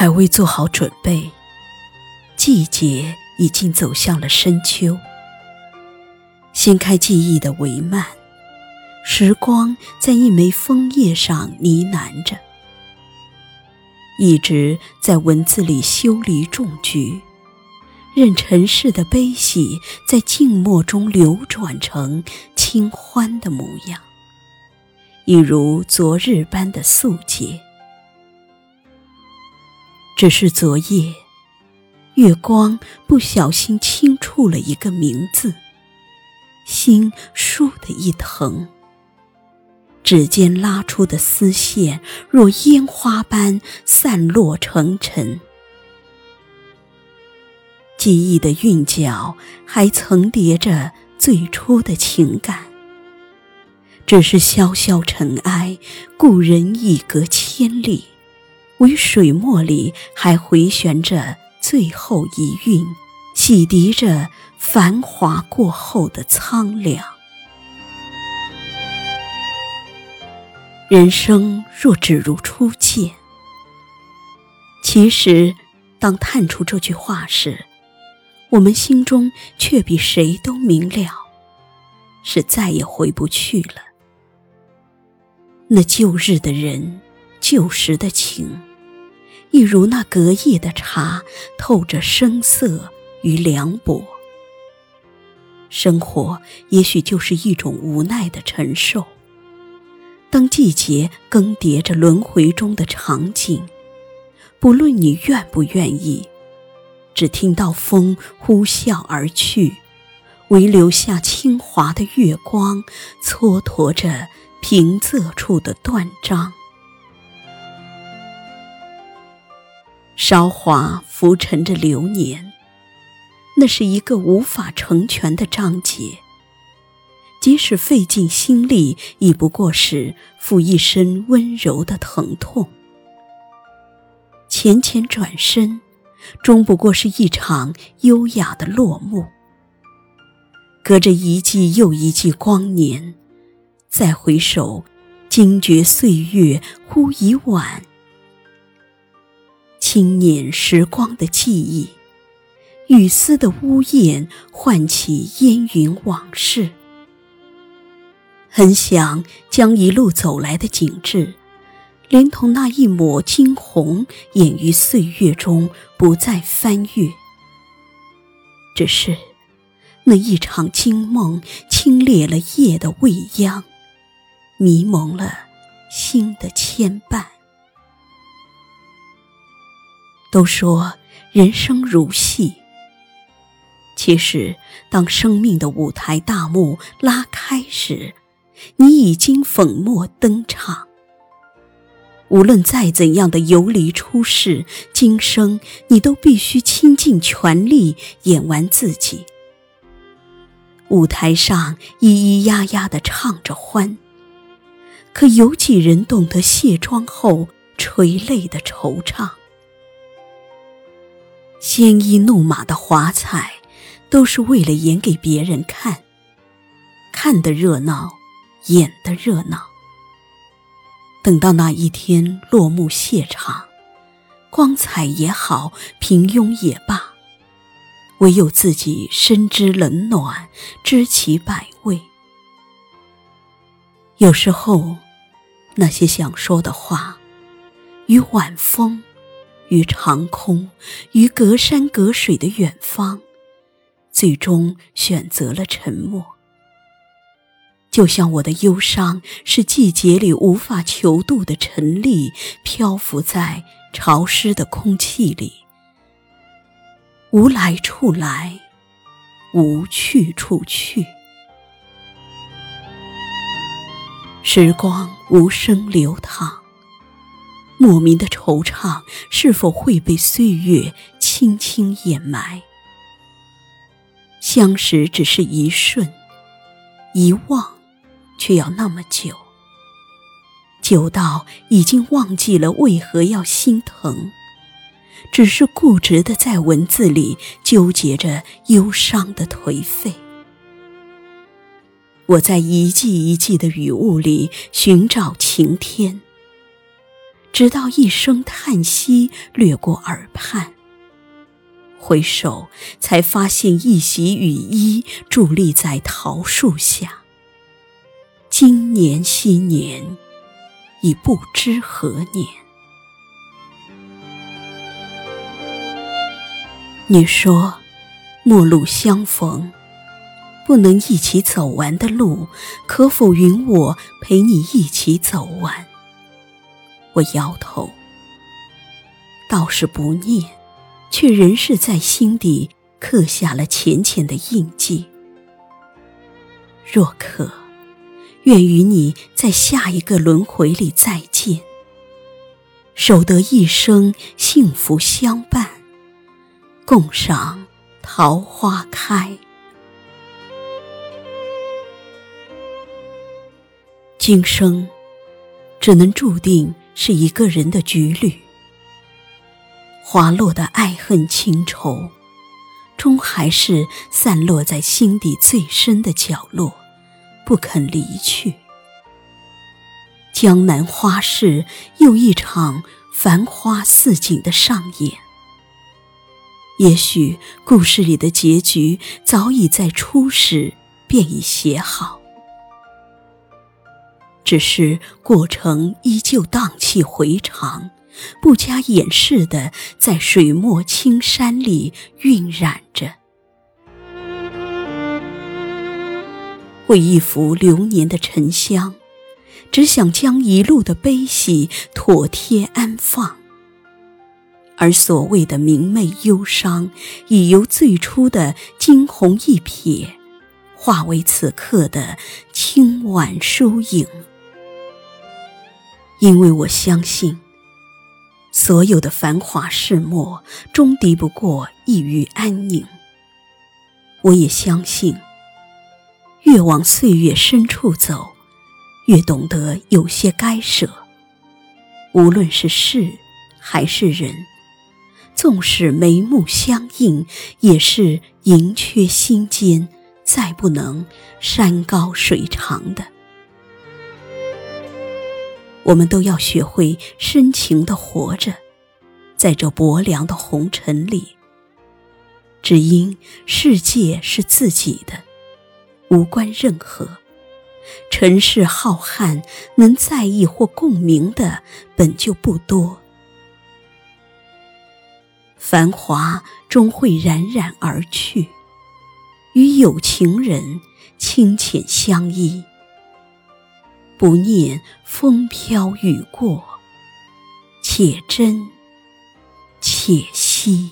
还未做好准备，季节已经走向了深秋。掀开记忆的帷幔，时光在一枚枫叶上呢喃着，一直在文字里修篱种菊，任尘世的悲喜在静默中流转成清欢的模样，一如昨日般的素洁。只是昨夜，月光不小心轻触了一个名字，心倏地一疼。指尖拉出的丝线，若烟花般散落成尘。记忆的韵脚还层叠着最初的情感，只是萧萧尘埃，故人已隔千里。唯水墨里还回旋着最后一韵，洗涤着繁华过后的苍凉。人生若只如初见，其实当探出这句话时，我们心中却比谁都明了，是再也回不去了。那旧日的人，旧时的情。一如那隔夜的茶，透着生涩与凉薄。生活也许就是一种无奈的承受。当季节更迭着轮回中的场景，不论你愿不愿意，只听到风呼啸而去，唯留下清华的月光，蹉跎着平仄处的断章。韶华浮沉着流年，那是一个无法成全的章节。即使费尽心力，亦不过是负一身温柔的疼痛。浅浅转身，终不过是一场优雅的落幕。隔着一季又一季光年，再回首，惊觉岁月忽已晚。轻捻时光的记忆，雨丝的呜咽唤起烟云往事。很想将一路走来的景致，连同那一抹惊鸿，掩于岁月中，不再翻阅。只是那一场惊梦，清冽了夜的未央，迷蒙了心的牵绊。都说人生如戏，其实当生命的舞台大幕拉开时，你已经粉墨登场。无论再怎样的游离出世，今生你都必须倾尽全力演完自己。舞台上咿咿呀呀的唱着欢，可有几人懂得卸妆后垂泪的惆怅？鲜衣怒马的华彩，都是为了演给别人看，看的热闹，演的热闹。等到那一天落幕谢场，光彩也好，平庸也罢，唯有自己深知冷暖，知其百味。有时候，那些想说的话，与晚风。于长空，于隔山隔水的远方，最终选择了沉默。就像我的忧伤是季节里无法求渡的沉粒，漂浮在潮湿的空气里，无来处来，无去处去。时光无声流淌。莫名的惆怅，是否会被岁月轻轻掩埋？相识只是一瞬，遗忘却要那么久，久到已经忘记了为何要心疼，只是固执的在文字里纠结着忧伤的颓废。我在一季一季的雨雾里寻找晴天。直到一声叹息掠过耳畔。回首，才发现一袭雨衣伫立在桃树下。今年昔年，已不知何年。你说，陌路相逢，不能一起走完的路，可否允我陪你一起走完？我摇头，倒是不念。却仍是在心底刻下了浅浅的印记。若可，愿与你在下一个轮回里再见，守得一生幸福相伴，共赏桃花开。今生，只能注定是一个人的局旅。滑落的爱恨情仇，终还是散落在心底最深的角落，不肯离去。江南花市又一场繁花似锦的上演。也许故事里的结局早已在初始便已写好，只是过程依旧荡气回肠。不加掩饰的在水墨青山里晕染着，为一幅流年的沉香，只想将一路的悲喜妥帖安放。而所谓的明媚忧伤，已由最初的惊鸿一瞥，化为此刻的清婉疏影。因为我相信。所有的繁华世末，终敌不过一隅安宁。我也相信，越往岁月深处走，越懂得有些该舍。无论是事还是人，纵使眉目相映，也是盈缺心间，再不能山高水长的。我们都要学会深情的活着，在这薄凉的红尘里。只因世界是自己的，无关任何。尘世浩瀚，能在意或共鸣的本就不多。繁华终会冉冉而去，与有情人清浅相依。不念风飘雨过，且真且惜。